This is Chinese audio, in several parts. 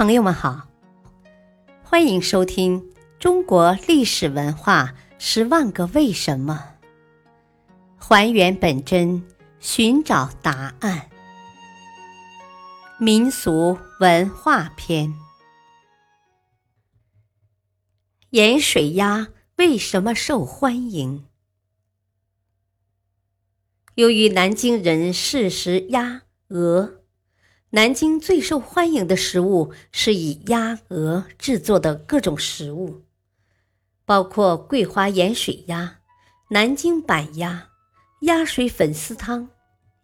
朋友们好，欢迎收听《中国历史文化十万个为什么》，还原本真，寻找答案。民俗文化篇：盐水鸭为什么受欢迎？由于南京人嗜食鸭、鹅。南京最受欢迎的食物是以鸭、鹅制作的各种食物，包括桂花盐水鸭、南京板鸭、鸭水粉丝汤、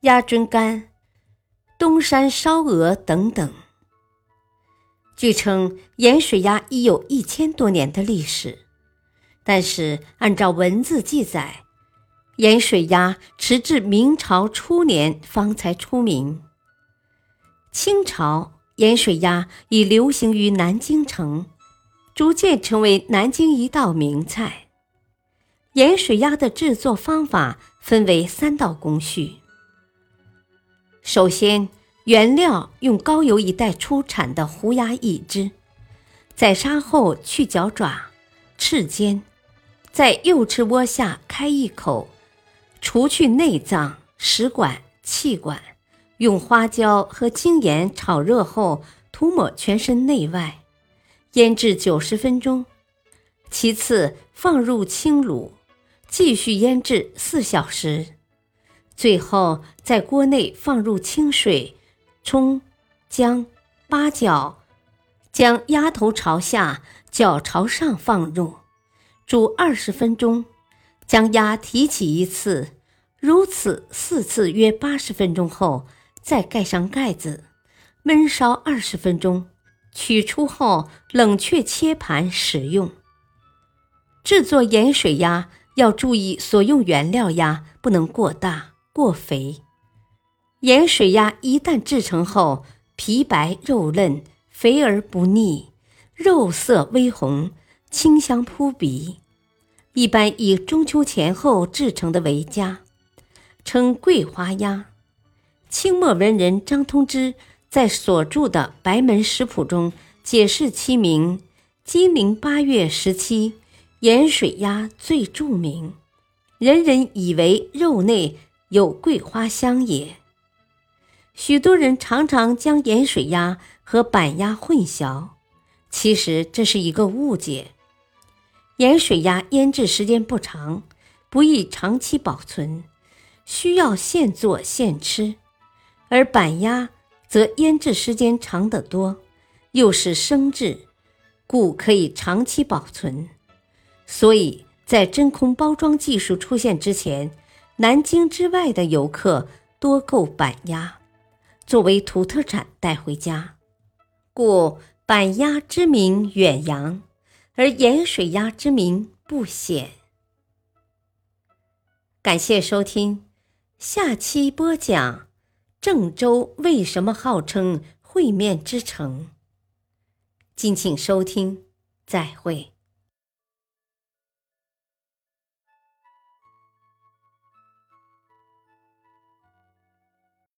鸭胗干、东山烧鹅等等。据称，盐水鸭已有一千多年的历史，但是按照文字记载，盐水鸭迟至明朝初年方才出名。清朝盐水鸭已流行于南京城，逐渐成为南京一道名菜。盐水鸭的制作方法分为三道工序。首先，原料用高邮一带出产的胡鸭一只，宰杀后去脚爪，翅尖，在右翅窝下开一口，除去内脏、食管、气管。用花椒和精盐炒热后，涂抹全身内外，腌制九十分钟。其次放入清卤，继续腌制四小时。最后在锅内放入清水、葱、姜、八角，将鸭头朝下，脚朝上放入，煮二十分钟。将鸭提起一次，如此四次约八十分钟后。再盖上盖子，焖烧二十分钟，取出后冷却切盘食用。制作盐水鸭要注意所用原料鸭不能过大过肥。盐水鸭一旦制成后，皮白肉嫩，肥而不腻，肉色微红，清香扑鼻。一般以中秋前后制成的为佳，称桂花鸭。清末文人张通之在所著的《白门食谱》中解释其名：金陵八月十七，盐水鸭最著名，人人以为肉内有桂花香也。许多人常常将盐水鸭和板鸭混淆，其实这是一个误解。盐水鸭腌制时间不长，不易长期保存，需要现做现吃。而板鸭则腌制时间长得多，又是生制，故可以长期保存。所以在真空包装技术出现之前，南京之外的游客多购板鸭，作为土特产带回家，故板鸭之名远扬，而盐水鸭之名不显。感谢收听，下期播讲。郑州为什么号称烩面之城？敬请收听，再会。